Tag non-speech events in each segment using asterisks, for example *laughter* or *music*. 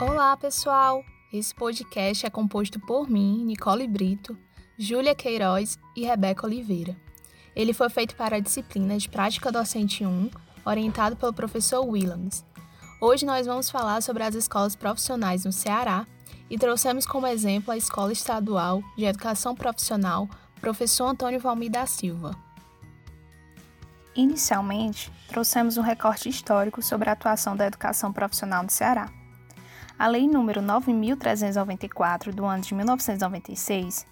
Olá, pessoal! Esse podcast é composto por mim, Nicole Brito, Júlia Queiroz e Rebeca Oliveira. Ele foi feito para a disciplina de Prática Docente 1, orientado pelo professor Williams. Hoje nós vamos falar sobre as escolas profissionais no Ceará e trouxemos como exemplo a Escola Estadual de Educação Profissional Professor Antônio Valmir da Silva. Inicialmente, trouxemos um recorte histórico sobre a atuação da educação profissional no Ceará. A Lei nº 9.394, do ano de 1996,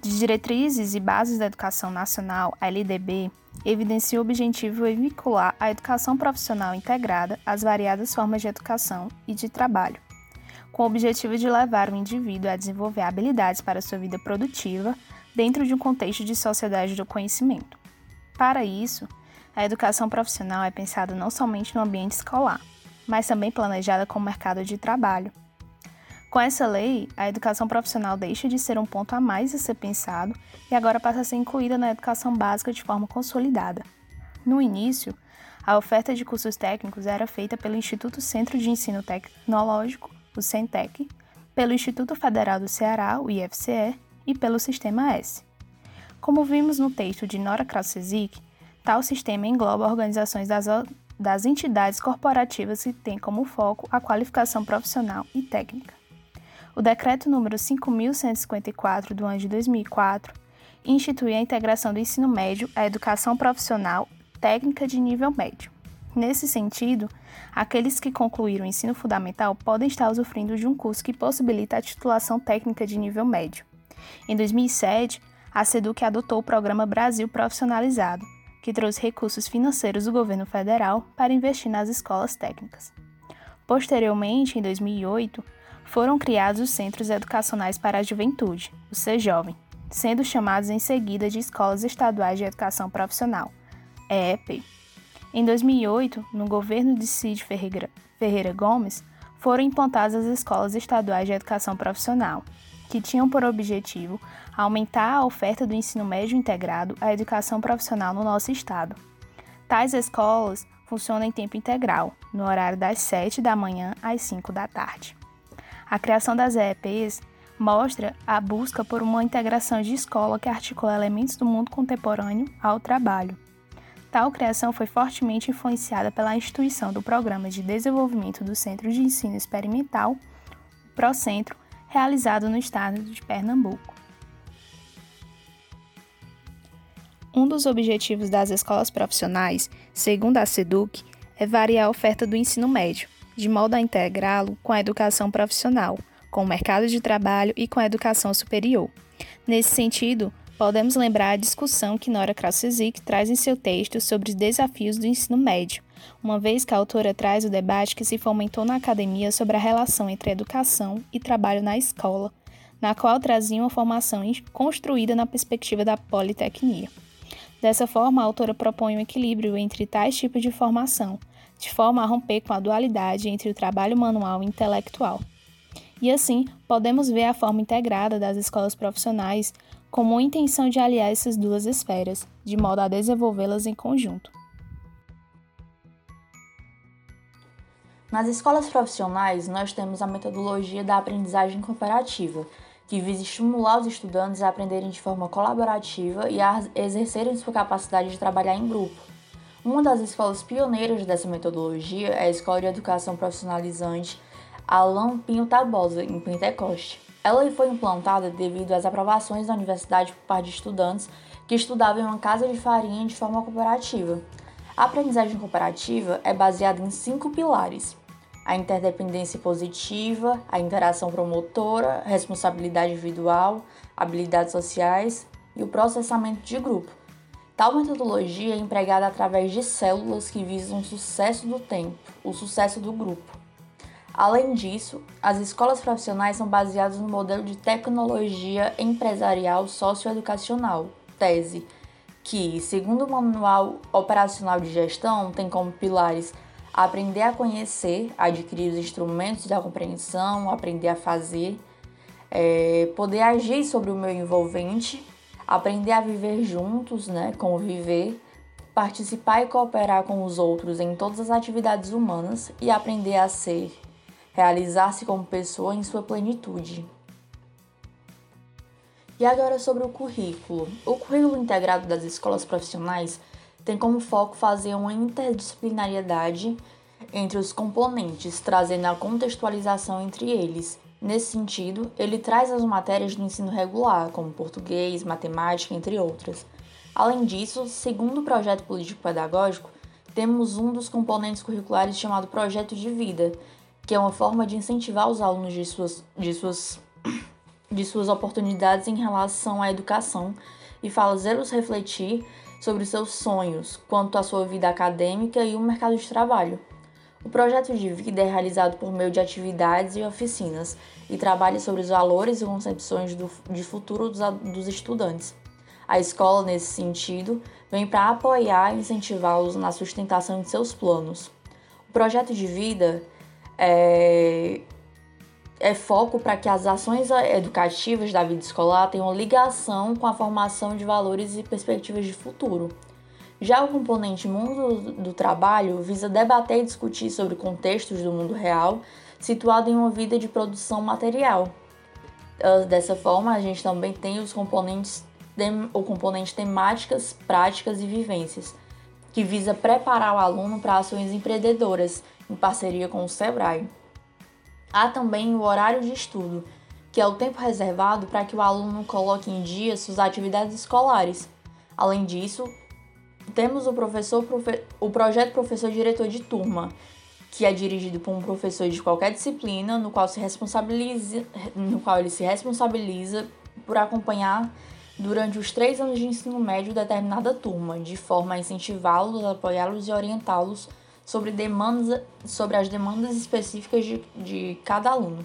de Diretrizes e Bases da Educação Nacional, a LDB, evidencia o objetivo de vincular a educação profissional integrada às variadas formas de educação e de trabalho, com o objetivo de levar o indivíduo a desenvolver habilidades para sua vida produtiva dentro de um contexto de sociedade do conhecimento. Para isso, a educação profissional é pensada não somente no ambiente escolar, mas também planejada com o mercado de trabalho. Com essa lei, a educação profissional deixa de ser um ponto a mais a ser pensado e agora passa a ser incluída na educação básica de forma consolidada. No início, a oferta de cursos técnicos era feita pelo Instituto Centro de Ensino Tecnológico, o CENTEC, pelo Instituto Federal do Ceará, o IFCE, e pelo Sistema S. Como vimos no texto de Nora Krasesic, tal sistema engloba organizações das das entidades corporativas que têm como foco a qualificação profissional e técnica. O Decreto número 5.154 do ano de 2004 institui a integração do ensino médio à educação profissional técnica de nível médio. Nesse sentido, aqueles que concluíram o ensino fundamental podem estar usufruindo de um curso que possibilita a titulação técnica de nível médio. Em 2007, a SEDUC adotou o programa Brasil Profissionalizado, que trouxe recursos financeiros do governo federal para investir nas escolas técnicas. Posteriormente, em 2008, foram criados os Centros Educacionais para a Juventude, o CEJovem, sendo chamados em seguida de Escolas Estaduais de Educação Profissional, EEP. Em 2008, no governo de Cid Ferreira, Ferreira Gomes, foram implantadas as Escolas Estaduais de Educação Profissional, que tinham por objetivo aumentar a oferta do ensino médio integrado à educação profissional no nosso estado. Tais escolas funcionam em tempo integral, no horário das 7 da manhã às 5 da tarde. A criação das EEPs mostra a busca por uma integração de escola que articula elementos do mundo contemporâneo ao trabalho. Tal criação foi fortemente influenciada pela instituição do Programa de Desenvolvimento do Centro de Ensino Experimental, Procentro, realizado no estado de Pernambuco. Um dos objetivos das escolas profissionais, segundo a SEDUC, é variar a oferta do ensino médio, de modo a integrá-lo com a educação profissional, com o mercado de trabalho e com a educação superior. Nesse sentido, podemos lembrar a discussão que Nora Krasisic traz em seu texto sobre os desafios do ensino médio, uma vez que a autora traz o debate que se fomentou na academia sobre a relação entre educação e trabalho na escola, na qual trazia uma formação construída na perspectiva da politecnia. Dessa forma, a autora propõe um equilíbrio entre tais tipos de formação, de forma a romper com a dualidade entre o trabalho manual e intelectual. E assim, podemos ver a forma integrada das escolas profissionais como uma intenção de aliar essas duas esferas, de modo a desenvolvê-las em conjunto. Nas escolas profissionais, nós temos a metodologia da aprendizagem cooperativa, que visa estimular os estudantes a aprenderem de forma colaborativa e a exercerem sua capacidade de trabalhar em grupo. Uma das escolas pioneiras dessa metodologia é a Escola de Educação Profissionalizante Alain Pinho Tabosa, em Pentecoste. Ela foi implantada devido às aprovações da universidade por parte de estudantes que estudavam em uma casa de farinha de forma cooperativa. A aprendizagem cooperativa é baseada em cinco pilares: a interdependência positiva, a interação promotora, responsabilidade individual, habilidades sociais e o processamento de grupo. Tal metodologia é empregada através de células que visam o sucesso do tempo, o sucesso do grupo. Além disso, as escolas profissionais são baseadas no modelo de tecnologia empresarial socioeducacional, TESE, que, segundo o Manual Operacional de Gestão, tem como pilares aprender a conhecer, adquirir os instrumentos da compreensão, aprender a fazer, é, poder agir sobre o meu envolvente, aprender a viver juntos, né, conviver, participar e cooperar com os outros em todas as atividades humanas e aprender a ser realizar-se como pessoa em sua plenitude. E agora sobre o currículo. O currículo integrado das escolas profissionais tem como foco fazer uma interdisciplinariedade entre os componentes, trazendo a contextualização entre eles. Nesse sentido, ele traz as matérias do ensino regular, como português, matemática, entre outras. Além disso, segundo o projeto político-pedagógico, temos um dos componentes curriculares chamado Projeto de Vida, que é uma forma de incentivar os alunos de suas, de suas de suas oportunidades em relação à educação e fazê-los refletir sobre seus sonhos quanto à sua vida acadêmica e o mercado de trabalho. O projeto de vida é realizado por meio de atividades e oficinas e trabalha sobre os valores e concepções do, de futuro dos, dos estudantes. A escola, nesse sentido, vem para apoiar e incentivá-los na sustentação de seus planos. O projeto de vida é, é foco para que as ações educativas da vida escolar tenham ligação com a formação de valores e perspectivas de futuro. Já o componente mundo do trabalho visa debater e discutir sobre contextos do mundo real situado em uma vida de produção material. Ah, dessa forma, a gente também tem os componentes o componente temáticas, práticas e vivências, que visa preparar o aluno para ações empreendedoras em parceria com o SEBRAE. Há também o horário de estudo, que é o tempo reservado para que o aluno coloque em dia suas atividades escolares. Além disso, temos o professor o projeto professor diretor de turma, que é dirigido por um professor de qualquer disciplina, no qual se responsabiliza, no qual ele se responsabiliza por acompanhar durante os três anos de ensino médio determinada turma, de forma a incentivá-los, apoiá-los e orientá-los sobre, demandas, sobre as demandas específicas de, de cada aluno.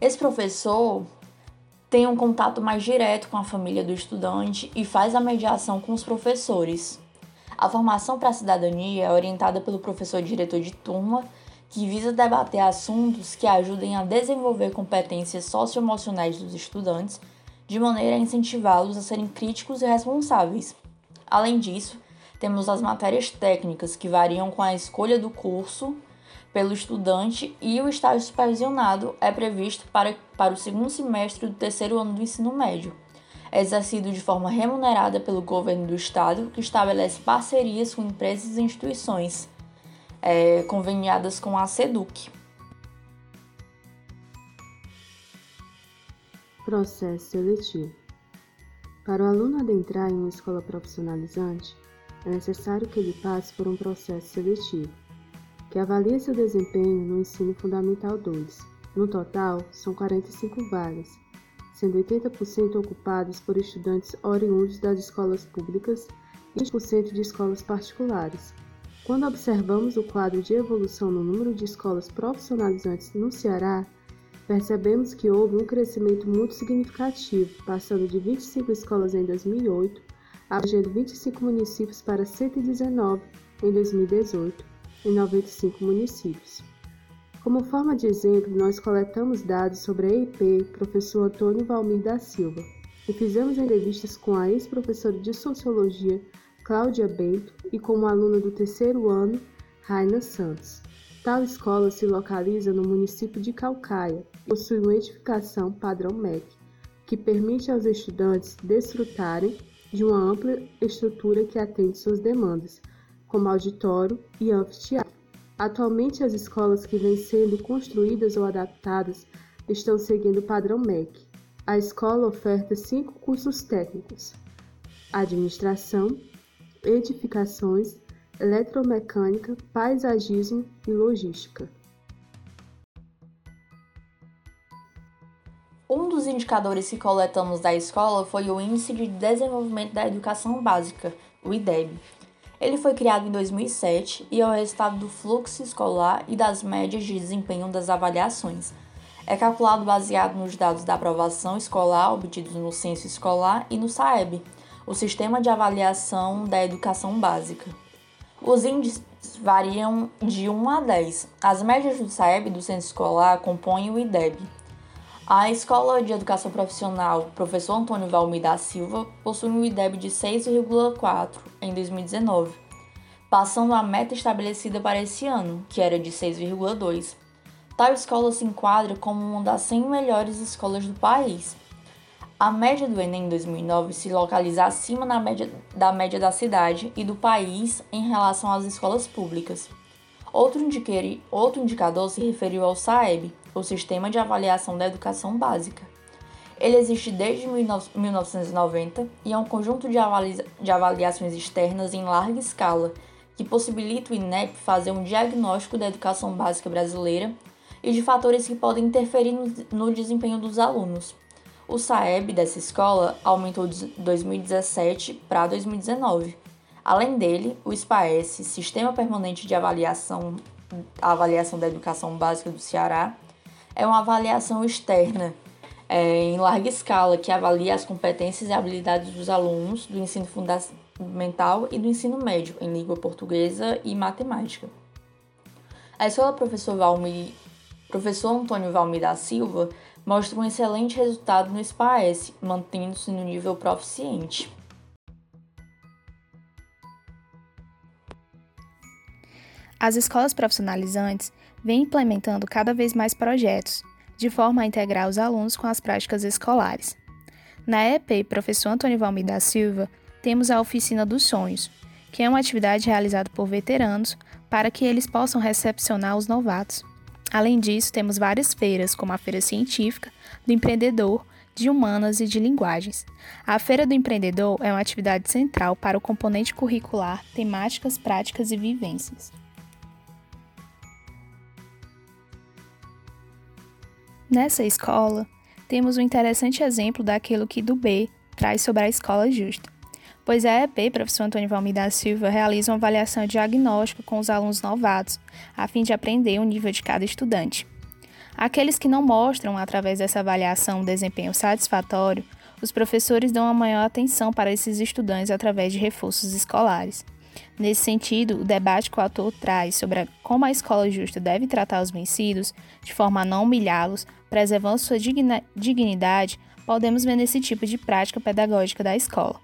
Esse professor tem um contato mais direto com a família do estudante e faz a mediação com os professores. A formação para a cidadania é orientada pelo professor diretor de turma, que visa debater assuntos que ajudem a desenvolver competências socioemocionais dos estudantes, de maneira a incentivá-los a serem críticos e responsáveis. Além disso, temos as matérias técnicas, que variam com a escolha do curso pelo estudante, e o estágio supervisionado é previsto para, para o segundo semestre do terceiro ano do ensino médio. É exercido de forma remunerada pelo governo do estado, que estabelece parcerias com empresas e instituições é, conveniadas com a SEDUC. Processo seletivo. Para o aluno adentrar em uma escola profissionalizante, é necessário que ele passe por um processo seletivo, que avalie seu desempenho no ensino fundamental 2. No total, são 45 vagas, sendo 80% ocupadas por estudantes oriundos das escolas públicas e 20% de escolas particulares. Quando observamos o quadro de evolução no número de escolas profissionalizantes no Ceará, percebemos que houve um crescimento muito significativo, passando de 25 escolas em 2008 abrangendo 25 municípios para 119 em 2018, em 95 municípios. Como forma de exemplo, nós coletamos dados sobre a EIP professor Antônio Valmir da Silva e fizemos entrevistas com a ex-professora de Sociologia Cláudia Bento e com uma aluna do terceiro ano, Raina Santos. Tal escola se localiza no município de Calcaia e possui uma edificação padrão MEC, que permite aos estudantes desfrutarem de uma ampla estrutura que atende suas demandas, como auditório e anfiteatro. Atualmente, as escolas que vêm sendo construídas ou adaptadas estão seguindo o padrão MEC. A escola oferta cinco cursos técnicos: Administração, Edificações, Eletromecânica, Paisagismo e Logística. Um dos indicadores que coletamos da escola foi o Índice de Desenvolvimento da Educação Básica, o IDEB. Ele foi criado em 2007 e é o resultado do fluxo escolar e das médias de desempenho das avaliações. É calculado baseado nos dados da aprovação escolar obtidos no censo escolar e no SAEB, o Sistema de Avaliação da Educação Básica. Os índices variam de 1 a 10. As médias do SAEB do censo escolar compõem o IDEB. A Escola de Educação Profissional Professor Antônio Valmir da Silva possui um IDEB de 6,4 em 2019, passando a meta estabelecida para esse ano, que era de 6,2. tal escola se enquadra como uma das 100 melhores escolas do país. A média do Enem 2009 se localiza acima média, da média da cidade e do país em relação às escolas públicas. Outro, outro indicador se referiu ao SAEB, o Sistema de Avaliação da Educação Básica. Ele existe desde 1990 e é um conjunto de, de avaliações externas em larga escala que possibilita o INEP fazer um diagnóstico da educação básica brasileira e de fatores que podem interferir no desempenho dos alunos. O SAEB dessa escola aumentou de 2017 para 2019. Além dele, o SPAES, Sistema Permanente de Avaliação, Avaliação da Educação Básica do Ceará, é uma avaliação externa é, em larga escala que avalia as competências e habilidades dos alunos do ensino fundamental e do ensino médio em língua portuguesa e matemática. A escola professor Valmir professor Antônio Valmir da Silva mostra um excelente resultado no SPAES, mantendo-se no nível proficiente. As escolas profissionalizantes vêm implementando cada vez mais projetos, de forma a integrar os alunos com as práticas escolares. Na EP Professor Antônio Valmir da Silva, temos a Oficina dos Sonhos, que é uma atividade realizada por veteranos para que eles possam recepcionar os novatos. Além disso, temos várias feiras, como a Feira Científica, do Empreendedor, de Humanas e de Linguagens. A Feira do Empreendedor é uma atividade central para o componente curricular, temáticas, práticas e vivências. Nessa escola, temos um interessante exemplo daquilo que do B traz sobre a escola justa pois a EP, professor Antônio Valmir da Silva, realiza uma avaliação diagnóstica com os alunos novatos, a fim de aprender o nível de cada estudante. Aqueles que não mostram, através dessa avaliação, um desempenho satisfatório, os professores dão uma maior atenção para esses estudantes através de reforços escolares. Nesse sentido, o debate que o autor traz sobre como a escola justa deve tratar os vencidos, de forma a não humilhá-los, preservando sua dignidade, podemos ver nesse tipo de prática pedagógica da escola.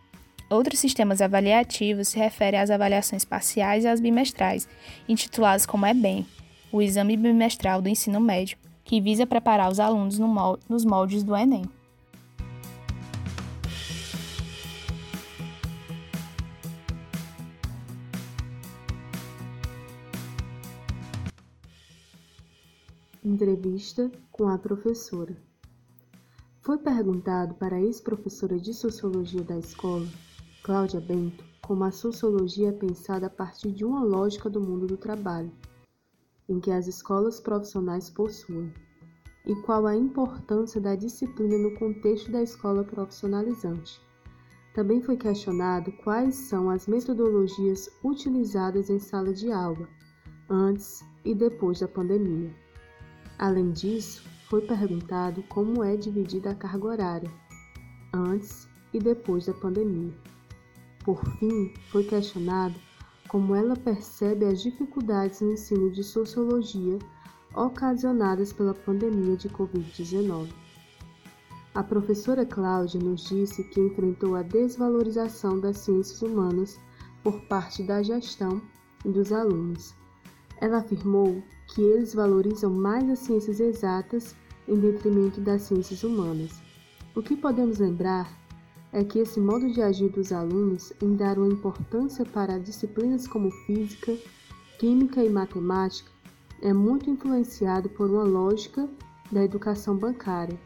Outros sistemas avaliativos se referem às avaliações parciais e às bimestrais, intituladas como EBEM, o Exame Bimestral do Ensino Médio, que visa preparar os alunos nos moldes do Enem. Entrevista com a professora. Foi perguntado para a ex-professora de Sociologia da escola Cláudia Bento como a sociologia é pensada a partir de uma lógica do mundo do trabalho, em que as escolas profissionais possuem, e qual a importância da disciplina no contexto da escola profissionalizante. Também foi questionado quais são as metodologias utilizadas em sala de aula, antes e depois da pandemia. Além disso, foi perguntado como é dividida a carga horária, antes e depois da pandemia. Por fim, foi questionado como ela percebe as dificuldades no ensino de sociologia ocasionadas pela pandemia de Covid-19. A professora Cláudia nos disse que enfrentou a desvalorização das ciências humanas por parte da gestão e dos alunos. Ela afirmou que eles valorizam mais as ciências exatas em detrimento das ciências humanas. O que podemos lembrar é que esse modo de agir dos alunos em dar uma importância para disciplinas como física, química e matemática é muito influenciado por uma lógica da educação bancária,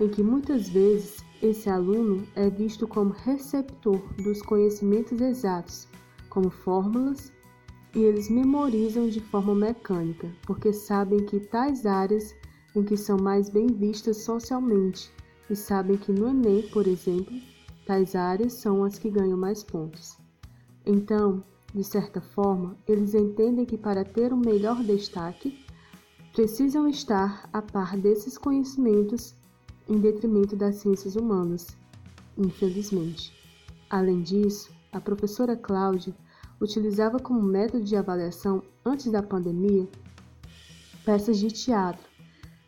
em que muitas vezes esse aluno é visto como receptor dos conhecimentos exatos, como fórmulas, e eles memorizam de forma mecânica, porque sabem que tais áreas em que são mais bem vistas socialmente e sabem que no Enem, por exemplo, Tais áreas são as que ganham mais pontos. Então, de certa forma, eles entendem que para ter um melhor destaque, precisam estar a par desses conhecimentos em detrimento das ciências humanas, infelizmente. Além disso, a professora Cláudia utilizava como método de avaliação antes da pandemia peças de teatro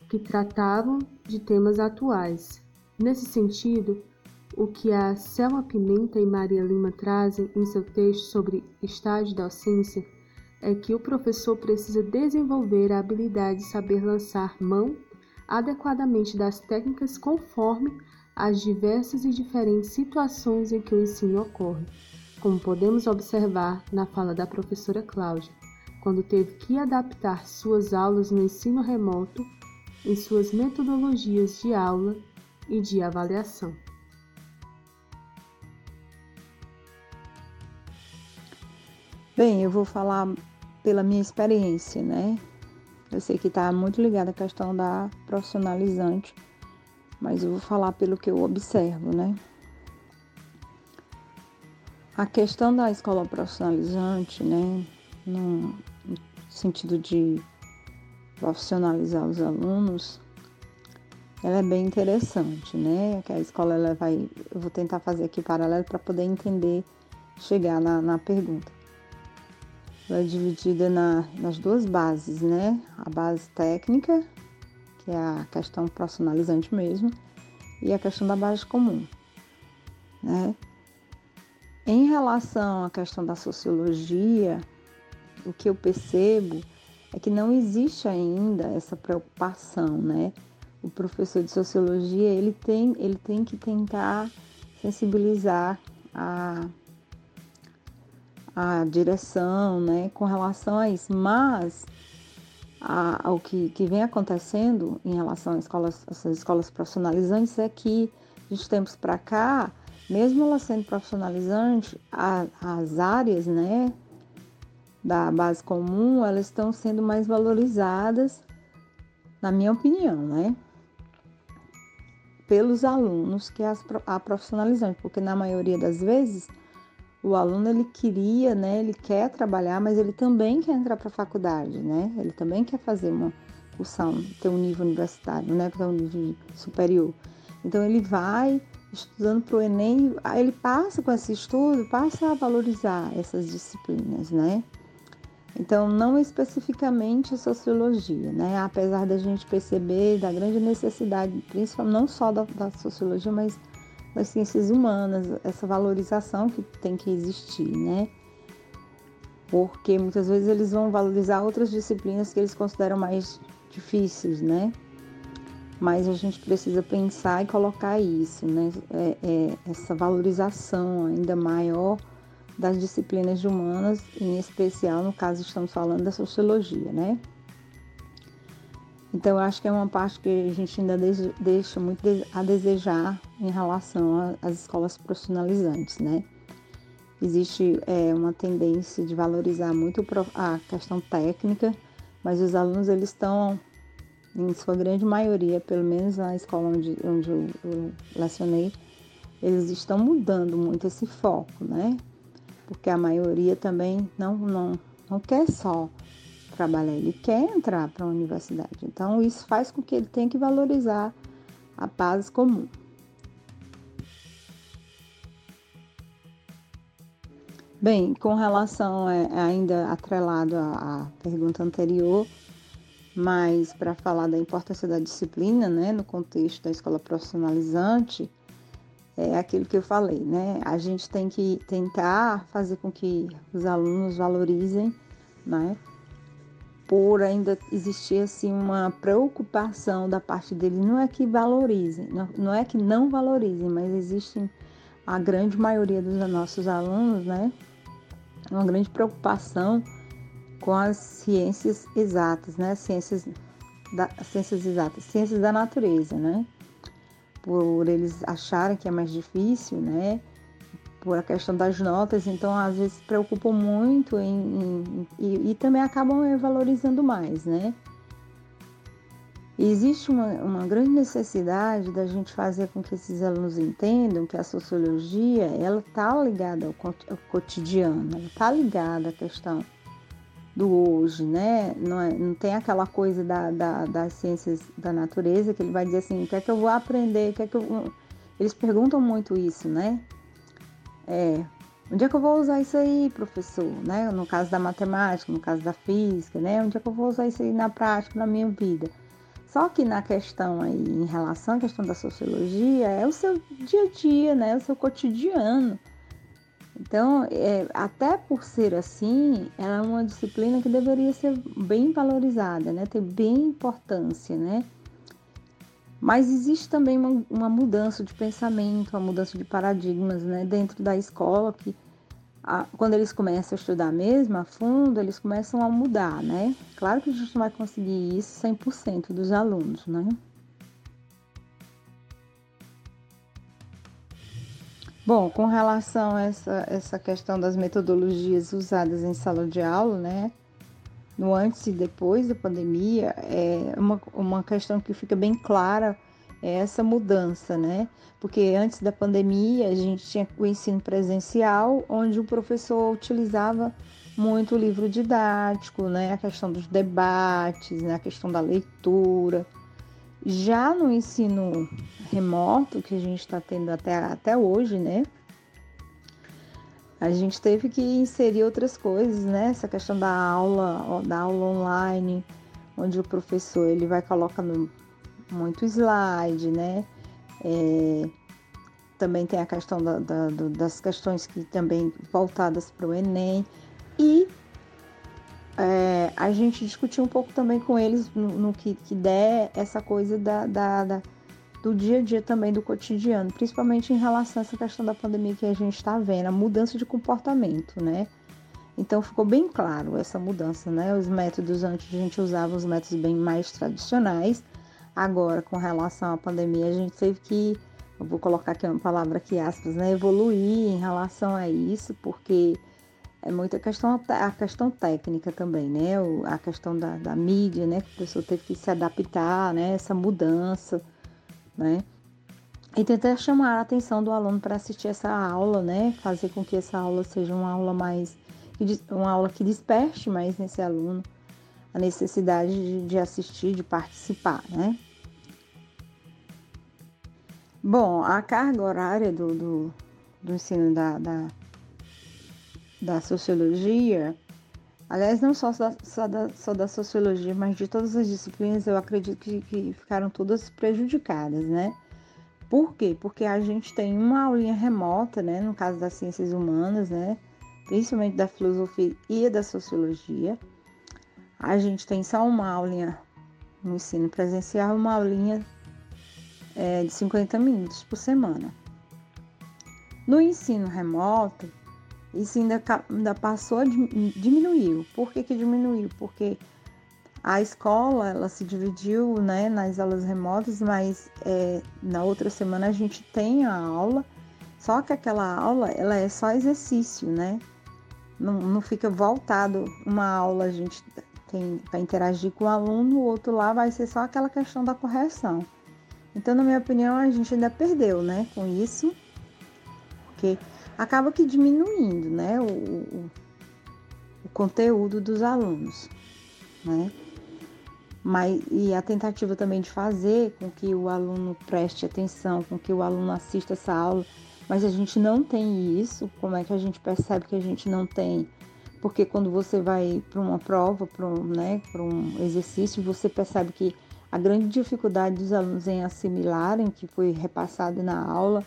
que tratavam de temas atuais. Nesse sentido, o que a Selma Pimenta e Maria Lima trazem em seu texto sobre estágio da docência é que o professor precisa desenvolver a habilidade de saber lançar mão adequadamente das técnicas conforme as diversas e diferentes situações em que o ensino ocorre, como podemos observar na fala da professora Cláudia, quando teve que adaptar suas aulas no ensino remoto em suas metodologias de aula e de avaliação. Bem, eu vou falar pela minha experiência, né? Eu sei que está muito ligada à questão da profissionalizante, mas eu vou falar pelo que eu observo, né? A questão da escola profissionalizante, né, no sentido de profissionalizar os alunos, ela é bem interessante, né? Que a escola ela vai, eu vou tentar fazer aqui paralelo para poder entender, chegar na, na pergunta. Ela é dividida na, nas duas bases, né? A base técnica, que é a questão profissionalizante mesmo, e a questão da base comum, né? Em relação à questão da sociologia, o que eu percebo é que não existe ainda essa preocupação, né? O professor de sociologia, ele tem, ele tem que tentar sensibilizar a a direção, né, com relação a isso. Mas a, ao que, que vem acontecendo em relação às escolas, às escolas profissionalizantes é que, de tempos para cá, mesmo ela sendo profissionalizante, a, as áreas, né, da base comum, elas estão sendo mais valorizadas, na minha opinião, né? Pelos alunos que as, a profissionalizante, porque na maioria das vezes o aluno ele queria, né, ele quer trabalhar, mas ele também quer entrar para a faculdade, né? Ele também quer fazer uma cursão, ter um nível universitário, né, ter um nível superior. Então ele vai estudando para o Enem, ele passa com esse estudo, passa a valorizar essas disciplinas, né? Então, não especificamente a sociologia, né? Apesar da gente perceber da grande necessidade, principalmente não só da, da sociologia, mas das ciências humanas, essa valorização que tem que existir, né? Porque muitas vezes eles vão valorizar outras disciplinas que eles consideram mais difíceis, né? Mas a gente precisa pensar e colocar isso, né? É, é, essa valorização ainda maior das disciplinas humanas, em especial, no caso, estamos falando da sociologia, né? Então, eu acho que é uma parte que a gente ainda deixa muito a desejar em relação às escolas profissionalizantes, né? Existe é, uma tendência de valorizar muito a questão técnica, mas os alunos eles estão, em sua grande maioria, pelo menos na escola onde, onde eu, eu eles estão mudando muito esse foco, né? Porque a maioria também não, não, não quer só trabalhar, ele quer entrar para a universidade. Então, isso faz com que ele tenha que valorizar a paz comum. Bem, com relação é, ainda atrelado à, à pergunta anterior, mas para falar da importância da disciplina, né, no contexto da escola profissionalizante, é aquilo que eu falei, né? A gente tem que tentar fazer com que os alunos valorizem, né? por ainda existir assim uma preocupação da parte dele, não é que valorizem, não, não é que não valorizem, mas existe a grande maioria dos nossos alunos, né, uma grande preocupação com as ciências exatas, né, ciências da, ciências exatas, ciências da natureza, né, por eles acharem que é mais difícil, né, por a questão das notas, então às vezes se preocupam muito em, em e, e, também acabam valorizando mais, né? Existe uma, uma grande necessidade da gente fazer com que esses alunos entendam que a sociologia ela está ligada ao, ao cotidiano, ela está ligada à questão do hoje, né? Não, é, não tem aquela coisa da, da, das ciências da natureza que ele vai dizer assim, o que é que eu vou aprender, que é que eu... Eles perguntam muito isso, né? É, onde é que eu vou usar isso aí, professor? Né? No caso da matemática, no caso da física, né? Onde é que eu vou usar isso aí na prática, na minha vida? Só que na questão aí, em relação à questão da sociologia, é o seu dia a dia, né? O seu cotidiano. Então, é, até por ser assim, ela é uma disciplina que deveria ser bem valorizada, né? ter bem importância, né? Mas existe também uma, uma, mudança de pensamento, uma mudança de paradigmas né? dentro da escola, que a, quando eles começam a estudar mesmo a fundo, eles começam a mudar, né? Claro que a gente não vai conseguir isso 100% dos alunos, né? Bom, com relação a essa, essa questão das metodologias usadas em sala de aula, né? No antes e depois da pandemia, é uma, uma questão que fica bem clara é essa mudança, né? Porque antes da pandemia a gente tinha o ensino presencial, onde o professor utilizava muito o livro didático, né? A questão dos debates, né? a questão da leitura. Já no ensino remoto, que a gente está tendo até, até hoje, né? A gente teve que inserir outras coisas, né? Essa questão da aula, da aula online, onde o professor ele vai colocando muito slide, né? É, também tem a questão da, da, das questões que também voltadas para o Enem. E é, a gente discutiu um pouco também com eles no, no que, que, der essa coisa da, da, da, do dia a dia também, do cotidiano, principalmente em relação a essa questão da pandemia que a gente está vendo, a mudança de comportamento, né? Então ficou bem claro essa mudança, né? Os métodos antes a gente usava os métodos bem mais tradicionais, agora com relação à pandemia a gente teve que, eu vou colocar aqui uma palavra aqui aspas, né? Evoluir em relação a isso, porque é muita questão, a questão técnica também, né? A questão da, da mídia, né? Que a pessoa teve que se adaptar, né? Essa mudança, né? E tentar chamar a atenção do aluno para assistir essa aula, né? Fazer com que essa aula seja uma aula mais, uma aula que desperte mais nesse aluno a necessidade de, de assistir, de participar, né? Bom, a carga horária do, do, do ensino da, da da sociologia, aliás, não só da, só da, só da sociologia, mas de todas as disciplinas, eu acredito que, que ficaram todas prejudicadas, né? Por quê? Porque a gente tem uma aulinha remota, né? No caso das ciências humanas, né? Principalmente da filosofia e da sociologia. A gente tem só uma aulinha no ensino presencial, uma aulinha é, de 50 minutos por semana. No ensino remoto, isso ainda, ainda passou diminuiu. Por que, que diminuiu? Porque a escola ela se dividiu né, nas aulas remotas, mas é, na outra semana a gente tem a aula, só que aquela aula ela é só exercício, né? Não, não fica voltado uma aula, a gente tem para interagir com o aluno, o outro lá vai ser só aquela questão da correção. Então, na minha opinião, a gente ainda perdeu, né, com isso, porque acaba que diminuindo né, o, o, o conteúdo dos alunos. Né? Mas, e a tentativa também de fazer com que o aluno preste atenção, com que o aluno assista essa aula, mas a gente não tem isso. Como é que a gente percebe que a gente não tem? Porque quando você vai para uma prova, para um, né, um exercício, você percebe que a grande dificuldade dos alunos em assimilarem que foi repassado na aula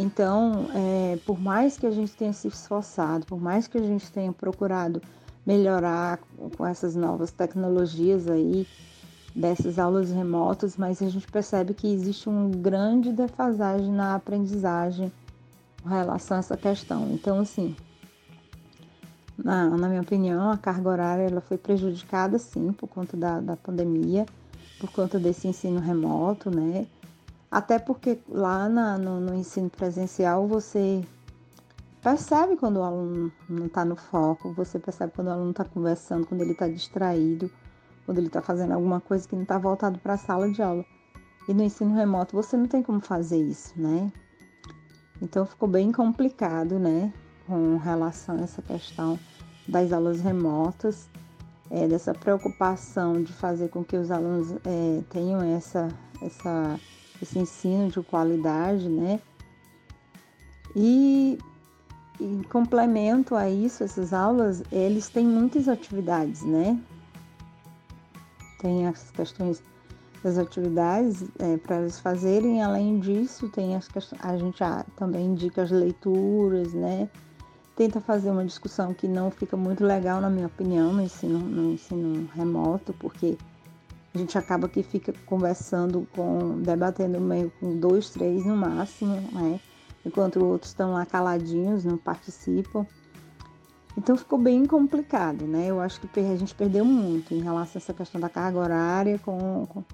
então, é, por mais que a gente tenha se esforçado, por mais que a gente tenha procurado melhorar com essas novas tecnologias aí, dessas aulas remotas, mas a gente percebe que existe uma grande defasagem na aprendizagem com relação a essa questão. Então, assim, na, na minha opinião, a carga horária ela foi prejudicada, sim, por conta da, da pandemia, por conta desse ensino remoto, né? Até porque lá na, no, no ensino presencial você percebe quando o aluno não está no foco, você percebe quando o aluno está conversando, quando ele está distraído, quando ele está fazendo alguma coisa que não está voltado para a sala de aula. E no ensino remoto você não tem como fazer isso, né? Então ficou bem complicado, né? Com relação a essa questão das aulas remotas, é, dessa preocupação de fazer com que os alunos é, tenham essa, essa esse ensino de qualidade, né? E em complemento a isso, essas aulas, eles têm muitas atividades, né? Tem as questões das atividades é, para eles fazerem, além disso, tem as questões, a gente também indica as leituras, né? tenta fazer uma discussão que não fica muito legal, na minha opinião, no ensino, no ensino remoto, porque a gente acaba que fica conversando com, debatendo meio com dois, três no máximo, né? Enquanto outros estão lá caladinhos, não participam. Então ficou bem complicado, né? Eu acho que a gente perdeu muito em relação a essa questão da carga horária com, com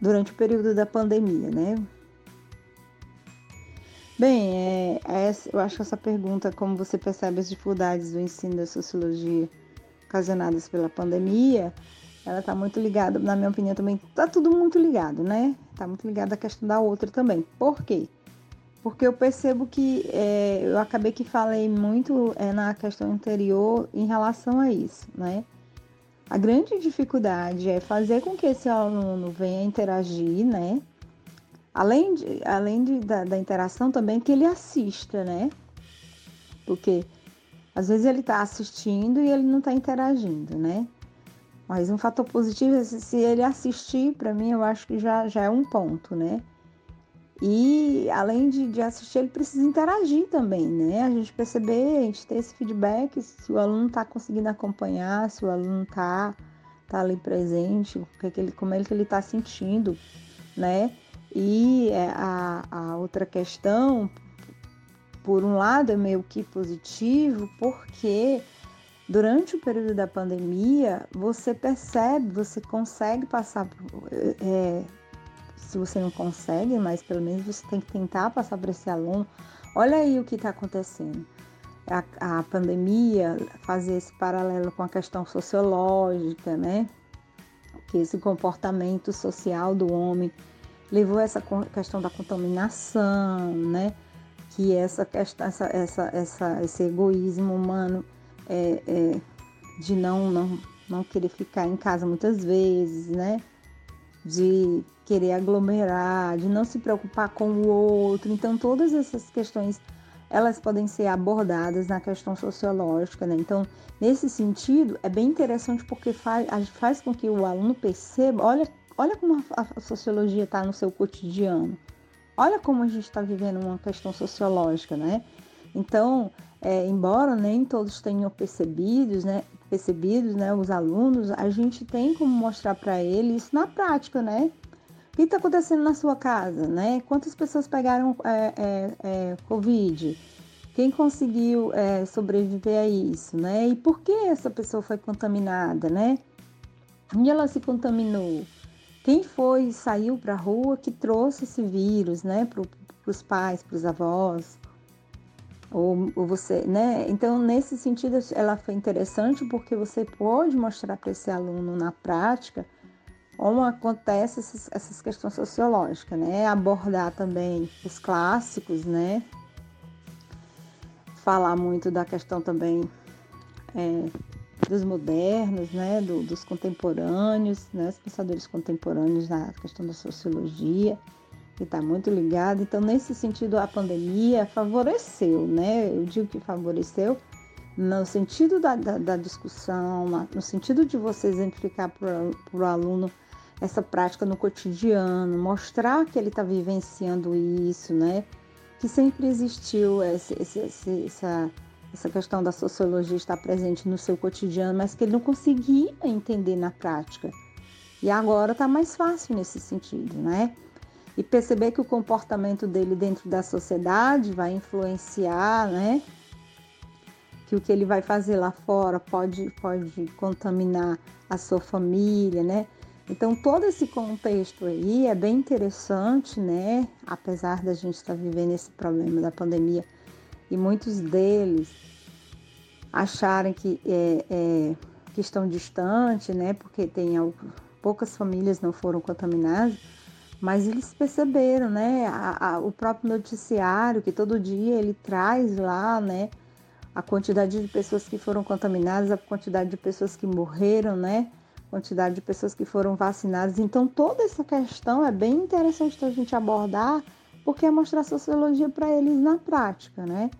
durante o período da pandemia, né? Bem, é, é, eu acho que essa pergunta, como você percebe as dificuldades do ensino da sociologia ocasionadas pela pandemia, ela está muito ligada, na minha opinião também, está tudo muito ligado, né? Está muito ligado à questão da outra também. Por quê? porque eu percebo que é, eu acabei que falei muito é, na questão anterior em relação a isso, né? A grande dificuldade é fazer com que esse aluno venha interagir, né? Além, de, além de, da, da interação também que ele assista, né? Porque às vezes ele está assistindo e ele não está interagindo, né? Mas um fator positivo é se ele assistir, para mim, eu acho que já, já é um ponto, né? E além de, de, assistir, ele precisa interagir também, né? A gente perceber, a gente ter esse feedback, se o aluno está conseguindo acompanhar, se o aluno está tá ali presente, o que, é que ele, como é que ele está sentindo, né? E é, a, a outra questão, por um lado, é meio que positivo, porque durante o período da pandemia, você percebe, você consegue passar é, se você não consegue, mas pelo menos você tem que tentar passar para esse aluno. Olha aí o que está acontecendo. A, a, pandemia, fazer esse paralelo com a questão sociológica, né? Que esse comportamento social do homem levou a essa questão da contaminação, né? Que essa questão, essa, essa, essa, esse egoísmo humano é, é, de não, não, não querer ficar em casa muitas vezes, né? de querer aglomerar, de não se preocupar com o outro. Então, todas essas questões elas podem ser abordadas na questão sociológica, né? Então, nesse sentido, é bem interessante porque faz, faz com que o aluno perceba, olha, olha como a, sociologia está no seu cotidiano, olha como a gente está vivendo uma questão sociológica, né? Então, é, embora nem todos tenham percebidos, né, percebidos, né, os alunos, a gente tem como mostrar para eles na prática, né? O que está acontecendo na sua casa, né? Quantas pessoas pegaram é, é, é, Covid? Quem conseguiu é, sobreviver a isso, né? E por que essa pessoa foi contaminada, né? Onde ela se contaminou? Quem foi saiu para a rua que trouxe esse vírus, né? Para os pais, para os avós, ou, ou, você, né? Então, nesse sentido, ela foi interessante porque você pode mostrar para esse aluno na prática como acontece essas, essas questões sociológicas, né? Abordar também os clássicos, né? Falar muito da questão também é, dos modernos, né? Do, dos contemporâneos, né? Os pensadores contemporâneos na questão da sociologia que está muito ligado. Então, nesse sentido, a pandemia favoreceu, né? Eu digo que favoreceu no sentido da, da, da discussão, no sentido de você exemplificar para o aluno essa prática no cotidiano, mostrar que ele está vivenciando isso, né? Que sempre existiu esse, esse, esse, essa, essa questão da sociologia estar presente no seu cotidiano, mas que ele não conseguia entender na prática. E agora está mais fácil nesse sentido, né? E perceber que o comportamento dele dentro da sociedade vai influenciar, né? Que o que ele vai fazer lá fora pode, pode contaminar a sua família, né? Então, todo esse contexto aí é bem interessante, né? Apesar da gente estar vivendo esse problema da pandemia e muitos deles acharem que, é, é, que estão distantes, né? Porque tem poucas famílias não foram contaminadas mas eles perceberam, né? A, a, o próprio noticiário que todo dia ele traz lá, né? A quantidade de pessoas que foram contaminadas, a quantidade de pessoas que morreram, né? A quantidade de pessoas que foram vacinadas. Então toda essa questão é bem interessante a gente abordar, porque é mostrar sociologia para eles na prática, né?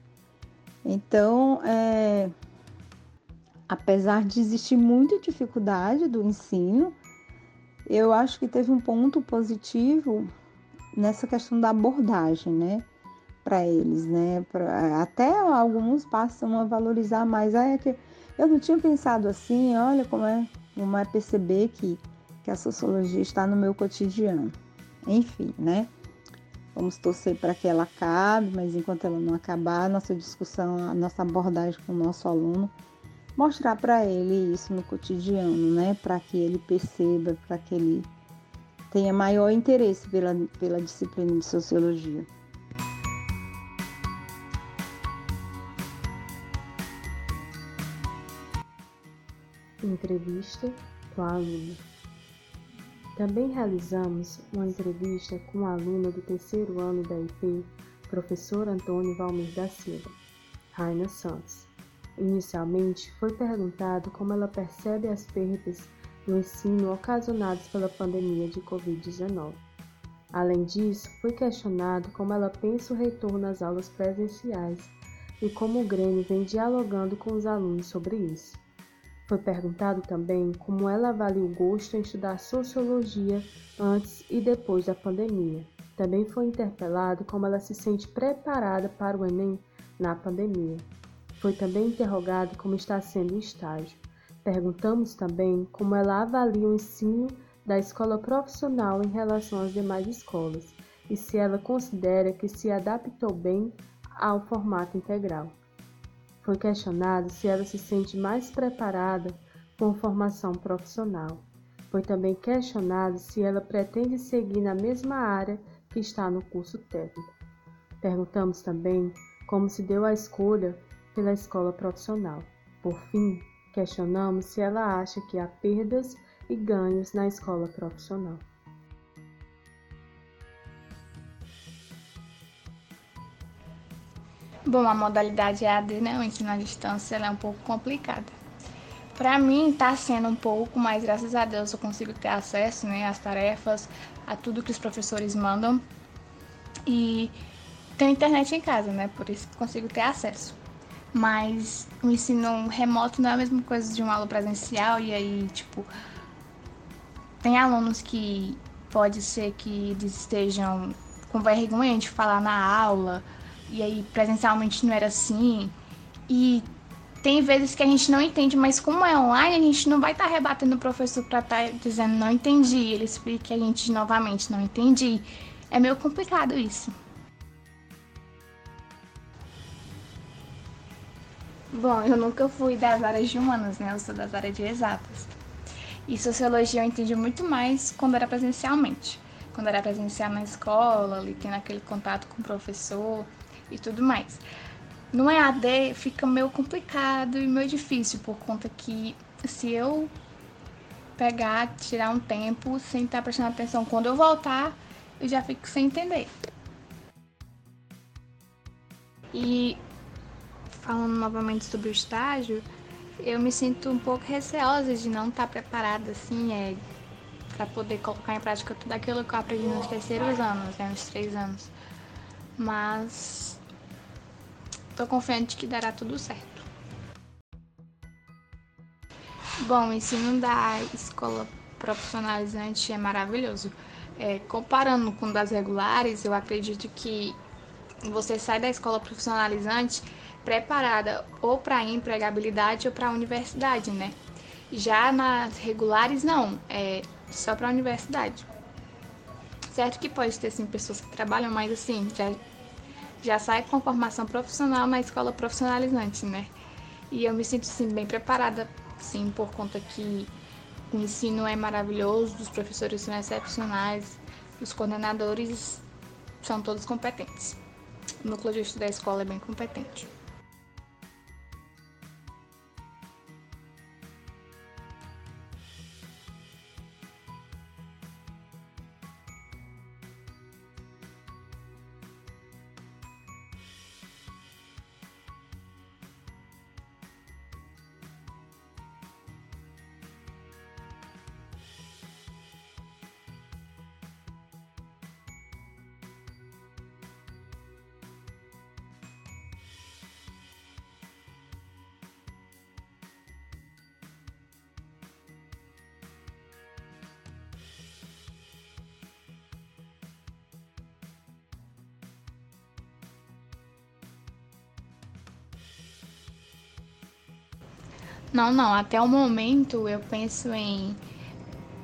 Então, é, apesar de existir muita dificuldade do ensino, eu acho que teve um ponto positivo nessa questão da abordagem, né? para eles, né? Pra, até alguns passam a valorizar mais. Ah, é que eu não tinha pensado assim, olha como é, como é perceber que, que a sociologia está no meu cotidiano. Enfim, né? Vamos torcer para que ela acabe, mas enquanto ela não acabar, a nossa discussão, a nossa abordagem com o nosso aluno, mostrar para ele isso no cotidiano, né? Para que ele perceba, para que ele tenha maior interesse pela, pela disciplina de sociologia. Entrevista com a aluna. Também realizamos uma entrevista com a aluna do terceiro ano da IP, professor Antônio Valmir da Silva, Raina Santos. Inicialmente, foi perguntado como ela percebe as perdas no ensino ocasionadas pela pandemia de Covid-19. Além disso, foi questionado como ela pensa o retorno às aulas presenciais e como o Grêmio vem dialogando com os alunos sobre isso. Foi perguntado também como ela avalia o gosto em estudar sociologia antes e depois da pandemia. Também foi interpelado como ela se sente preparada para o Enem na pandemia. Foi também interrogado como está sendo o estágio. Perguntamos também como ela avalia o ensino da escola profissional em relação às demais escolas e se ela considera que se adaptou bem ao formato integral. Foi questionado se ela se sente mais preparada com formação profissional. Foi também questionado se ela pretende seguir na mesma área que está no curso técnico. Perguntamos também como se deu a escolha pela escola profissional. Por fim, Questionamos se ela acha que há perdas e ganhos na escola profissional. Bom, a modalidade EAD, né, o ensino à distância, é um pouco complicada. Para mim está sendo um pouco, mas graças a Deus eu consigo ter acesso né, às tarefas, a tudo que os professores mandam. E tenho internet em casa, né? Por isso consigo ter acesso mas o ensino remoto não é a mesma coisa de uma aula presencial e aí, tipo, tem alunos que pode ser que eles estejam com vergonha de falar na aula e aí presencialmente não era assim. E tem vezes que a gente não entende, mas como é online, a gente não vai estar tá rebatendo o professor para estar tá dizendo não entendi, ele explica a gente novamente não entendi. É meio complicado isso. Bom, eu nunca fui das áreas de humanas, né? Eu sou das áreas de exatas. E sociologia eu entendi muito mais quando era presencialmente. Quando era presencial na escola, ali tendo aquele contato com o professor e tudo mais. No EAD fica meio complicado e meio difícil, por conta que se eu pegar, tirar um tempo sem estar prestando atenção, quando eu voltar, eu já fico sem entender. E falando novamente sobre o estágio, eu me sinto um pouco receosa de não estar preparada assim, é, para poder colocar em prática tudo aquilo que eu aprendi nos terceiros anos, né, nos três anos. Mas estou confiante que dará tudo certo. Bom, o ensino da escola profissionalizante é maravilhoso. É, comparando com das regulares, eu acredito que você sai da escola profissionalizante preparada ou para empregabilidade ou para a universidade, né? Já nas regulares, não, é só para a universidade. Certo que pode ter, sim, pessoas que trabalham, mas assim, já, já sai com formação profissional na escola profissionalizante, né? E eu me sinto, sim, bem preparada, sim, por conta que o ensino é maravilhoso, os professores são excepcionais, os coordenadores são todos competentes. O núcleo de estudo da escola é bem competente. Não, não. Até o momento eu penso em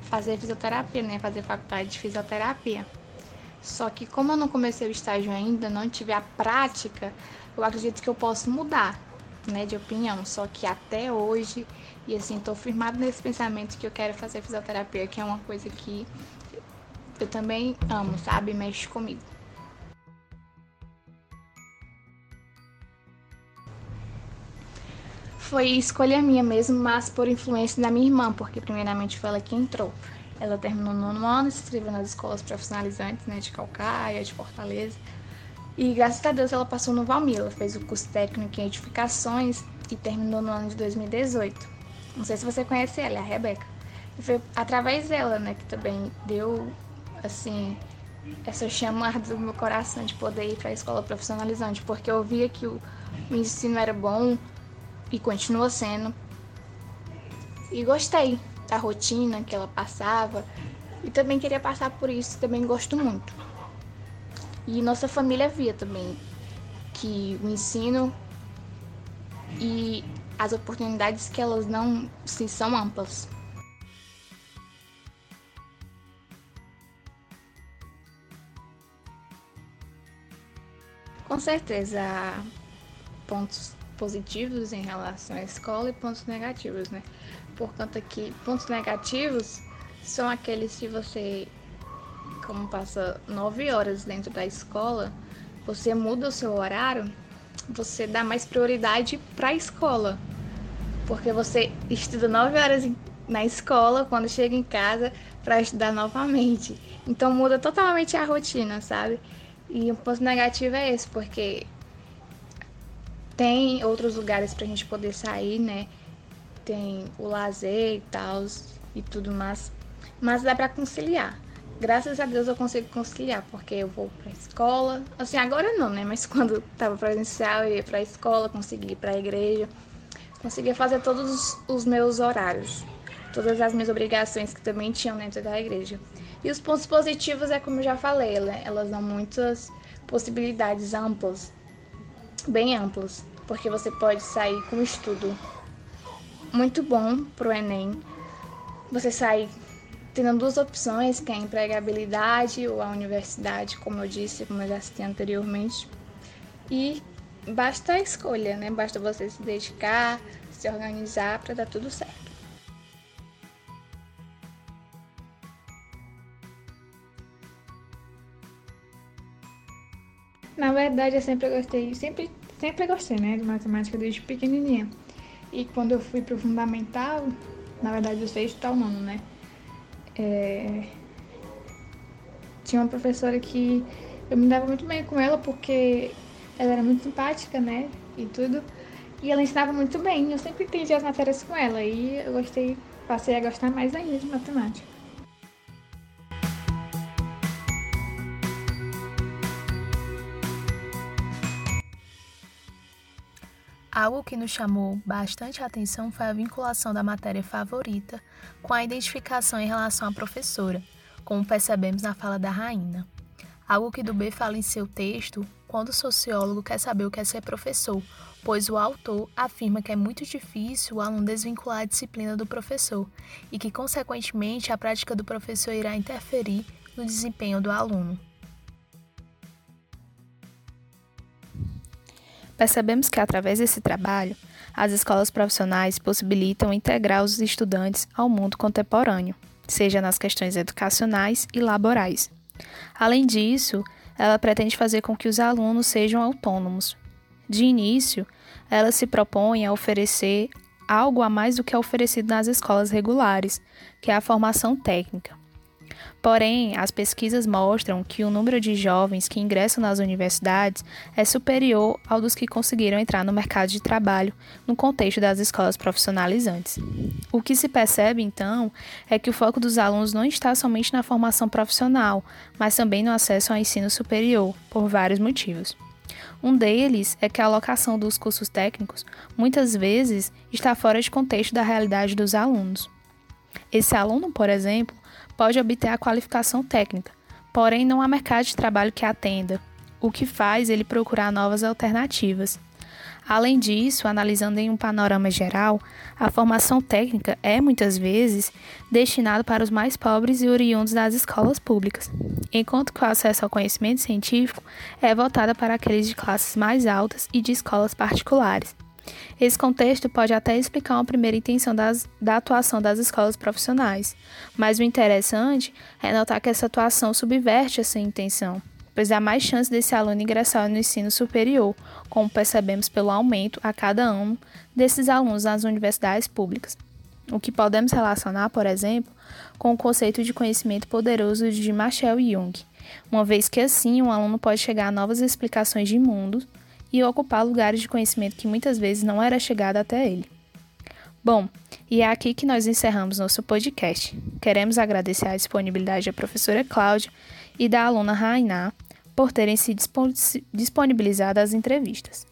fazer fisioterapia, né? Fazer faculdade de fisioterapia. Só que como eu não comecei o estágio ainda, não tive a prática, eu acredito que eu posso mudar, né, de opinião. Só que até hoje, e assim, tô firmado nesse pensamento que eu quero fazer fisioterapia, que é uma coisa que eu também amo, sabe? Mexe comigo. Foi escolha minha mesmo, mas por influência da minha irmã, porque primeiramente foi ela que entrou. Ela terminou no nono ano, se inscreveu nas escolas profissionalizantes, né, de Calcaia, de Fortaleza. E graças a Deus ela passou no Valmir, ela fez o curso técnico em edificações e terminou no ano de 2018. Não sei se você conhece ela, é a Rebeca. E foi através dela, né, que também deu, assim, essa chamada do meu coração de poder ir para a escola profissionalizante, porque eu via que o, o ensino era bom, e continua sendo. E gostei da rotina que ela passava e também queria passar por isso, também gosto muito. E nossa família via também que o ensino e as oportunidades que elas não se são amplas. Com certeza, pontos positivos em relação à escola e pontos negativos, né? Por conta que pontos negativos são aqueles que você, como passa nove horas dentro da escola, você muda o seu horário, você dá mais prioridade para a escola, porque você estuda nove horas na escola, quando chega em casa para estudar novamente. Então muda totalmente a rotina, sabe? E o ponto negativo é esse, porque tem outros lugares pra gente poder sair, né? Tem o lazer e tal e tudo mais. Mas dá pra conciliar. Graças a Deus eu consigo conciliar, porque eu vou pra escola. Assim, agora não, né? Mas *laughs* quando tava presencial, eu ia pra escola, consegui ir pra igreja. Conseguia fazer todos os meus horários. Todas as minhas obrigações que também tinham dentro da igreja. E os pontos positivos é como eu já falei, elas dão muitas possibilidades amplas bem amplos, porque você pode sair com estudo muito bom para o Enem. Você sai tendo duas opções, que é a empregabilidade ou a universidade, como eu disse, como eu já citei anteriormente. E basta a escolha, né? Basta você se dedicar, se organizar para dar tudo certo. Na verdade, eu sempre gostei, sempre, sempre gostei, né, de matemática desde pequenininha. E quando eu fui pro fundamental, na verdade eu sei tal nono, né, é... tinha uma professora que eu me dava muito bem com ela porque ela era muito simpática, né, e tudo. E ela ensinava muito bem, eu sempre entendi as matérias com ela e eu gostei, passei a gostar mais ainda de matemática. Algo que nos chamou bastante atenção foi a vinculação da matéria favorita com a identificação em relação à professora, como percebemos na fala da Rainha. Algo que Dubé fala em seu texto quando o sociólogo quer saber o que é ser professor, pois o autor afirma que é muito difícil o aluno desvincular a disciplina do professor e que, consequentemente, a prática do professor irá interferir no desempenho do aluno. Percebemos que, através desse trabalho, as escolas profissionais possibilitam integrar os estudantes ao mundo contemporâneo, seja nas questões educacionais e laborais. Além disso, ela pretende fazer com que os alunos sejam autônomos. De início, ela se propõe a oferecer algo a mais do que é oferecido nas escolas regulares, que é a formação técnica. Porém, as pesquisas mostram que o número de jovens que ingressam nas universidades é superior ao dos que conseguiram entrar no mercado de trabalho no contexto das escolas profissionalizantes. O que se percebe, então, é que o foco dos alunos não está somente na formação profissional, mas também no acesso ao ensino superior, por vários motivos. Um deles é que a alocação dos cursos técnicos muitas vezes está fora de contexto da realidade dos alunos. Esse aluno, por exemplo, pode obter a qualificação técnica, porém não há mercado de trabalho que atenda, o que faz ele procurar novas alternativas. Além disso, analisando em um panorama geral, a formação técnica é muitas vezes destinada para os mais pobres e oriundos das escolas públicas, enquanto que o acesso ao conhecimento científico é voltada para aqueles de classes mais altas e de escolas particulares. Esse contexto pode até explicar uma primeira intenção das, da atuação das escolas profissionais, mas o interessante é notar que essa atuação subverte essa intenção pois há mais chance desse aluno ingressar no ensino superior, como percebemos pelo aumento a cada ano desses alunos nas universidades públicas. O que podemos relacionar, por exemplo, com o conceito de conhecimento poderoso de Marshall Jung, uma vez que assim um aluno pode chegar a novas explicações de mundo e ocupar lugares de conhecimento que muitas vezes não era chegado até ele. Bom, e é aqui que nós encerramos nosso podcast. Queremos agradecer a disponibilidade da professora Cláudia e da aluna Rainá por terem se disponibilizado as entrevistas.